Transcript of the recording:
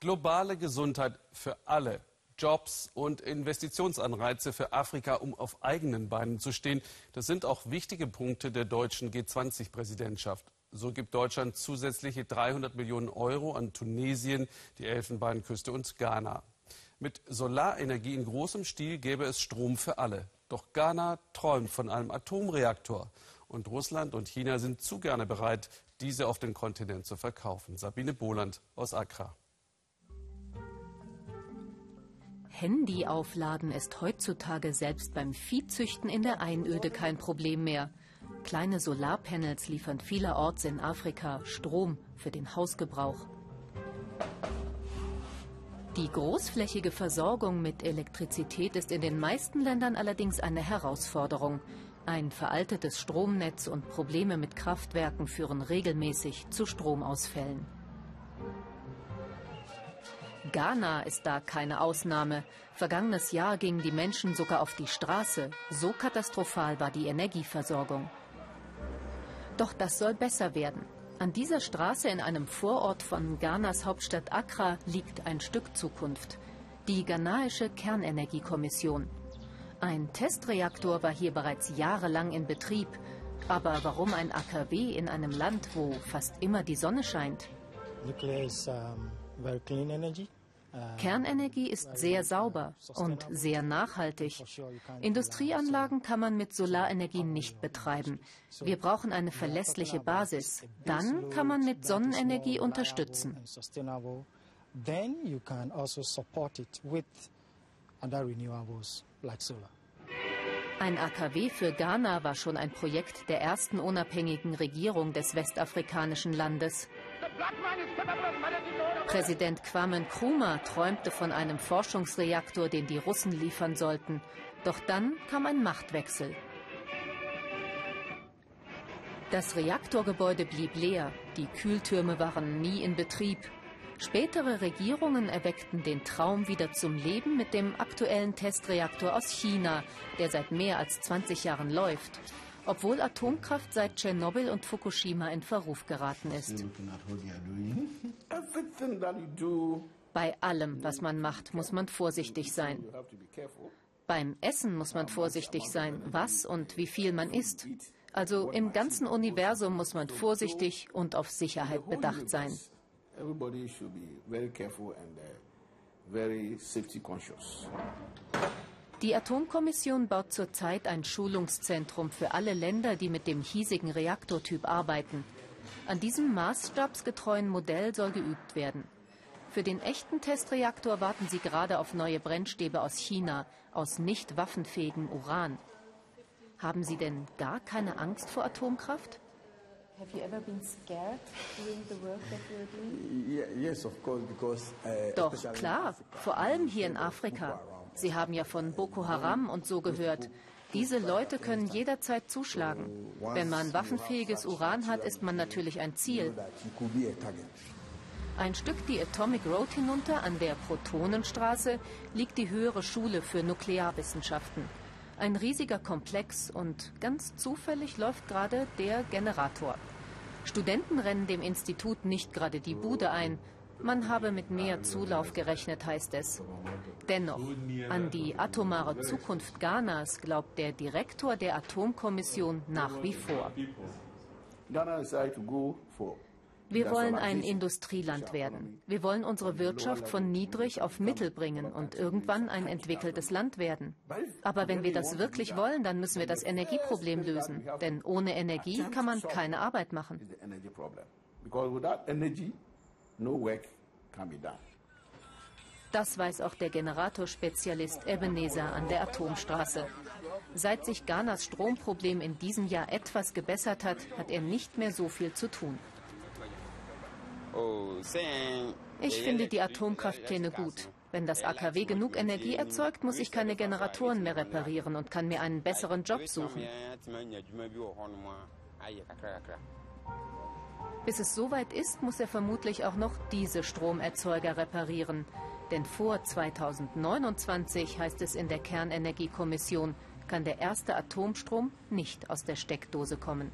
Globale Gesundheit für alle. Jobs und Investitionsanreize für Afrika, um auf eigenen Beinen zu stehen. Das sind auch wichtige Punkte der deutschen G20-Präsidentschaft. So gibt Deutschland zusätzliche 300 Millionen Euro an Tunesien, die Elfenbeinküste und Ghana. Mit Solarenergie in großem Stil gäbe es Strom für alle. Doch Ghana träumt von einem Atomreaktor. Und Russland und China sind zu gerne bereit, diese auf den Kontinent zu verkaufen. Sabine Boland aus Accra. Handy aufladen ist heutzutage selbst beim Viehzüchten in der Einöde kein Problem mehr. Kleine Solarpanels liefern vielerorts in Afrika Strom für den Hausgebrauch. Die großflächige Versorgung mit Elektrizität ist in den meisten Ländern allerdings eine Herausforderung. Ein veraltetes Stromnetz und Probleme mit Kraftwerken führen regelmäßig zu Stromausfällen. Ghana ist da keine Ausnahme. Vergangenes Jahr gingen die Menschen sogar auf die Straße. So katastrophal war die Energieversorgung. Doch das soll besser werden. An dieser Straße in einem Vorort von Ghanas Hauptstadt Accra liegt ein Stück Zukunft. Die ghanaische Kernenergiekommission. Ein Testreaktor war hier bereits jahrelang in Betrieb. Aber warum ein AKW in einem Land, wo fast immer die Sonne scheint? Kernenergie ist sehr sauber und sehr nachhaltig. Industrieanlagen kann man mit Solarenergie nicht betreiben. Wir brauchen eine verlässliche Basis. Dann kann man mit Sonnenenergie unterstützen. Ein AKW für Ghana war schon ein Projekt der ersten unabhängigen Regierung des westafrikanischen Landes. Präsident Kwame Nkrumah träumte von einem Forschungsreaktor, den die Russen liefern sollten. Doch dann kam ein Machtwechsel. Das Reaktorgebäude blieb leer, die Kühltürme waren nie in Betrieb. Spätere Regierungen erweckten den Traum wieder zum Leben mit dem aktuellen Testreaktor aus China, der seit mehr als 20 Jahren läuft obwohl Atomkraft seit Tschernobyl und Fukushima in Verruf geraten ist. Bei allem, was man macht, muss man vorsichtig sein. Beim Essen muss man vorsichtig sein, was und wie viel man isst. Also im ganzen Universum muss man vorsichtig und auf Sicherheit bedacht sein. Everybody should be very careful and uh, very safety conscious. Die Atomkommission baut zurzeit ein Schulungszentrum für alle Länder, die mit dem hiesigen Reaktortyp arbeiten. An diesem maßstabsgetreuen Modell soll geübt werden. Für den echten Testreaktor warten sie gerade auf neue Brennstäbe aus China, aus nicht waffenfähigem Uran. Haben Sie denn gar keine Angst vor Atomkraft? Doch, klar, vor allem hier in Afrika. Sie haben ja von Boko Haram und so gehört. Diese Leute können jederzeit zuschlagen. Wenn man waffenfähiges Uran hat, ist man natürlich ein Ziel. Ein Stück die Atomic Road hinunter an der Protonenstraße liegt die höhere Schule für Nuklearwissenschaften. Ein riesiger Komplex und ganz zufällig läuft gerade der Generator. Studenten rennen dem Institut nicht gerade die Bude ein, man habe mit mehr Zulauf gerechnet, heißt es. Dennoch, an die atomare Zukunft Ghanas glaubt der Direktor der Atomkommission nach wie vor. Wir wollen ein Industrieland werden. Wir wollen unsere Wirtschaft von niedrig auf mittel bringen und irgendwann ein entwickeltes Land werden. Aber wenn wir das wirklich wollen, dann müssen wir das Energieproblem lösen. Denn ohne Energie kann man keine Arbeit machen. Das weiß auch der Generatorspezialist Ebenezer an der Atomstraße. Seit sich Ghanas Stromproblem in diesem Jahr etwas gebessert hat, hat er nicht mehr so viel zu tun. Ich finde die Atomkraftpläne gut. Wenn das AKW genug Energie erzeugt, muss ich keine Generatoren mehr reparieren und kann mir einen besseren Job suchen. Bis es soweit ist, muss er vermutlich auch noch diese Stromerzeuger reparieren. Denn vor 2029, heißt es in der Kernenergiekommission, kann der erste Atomstrom nicht aus der Steckdose kommen.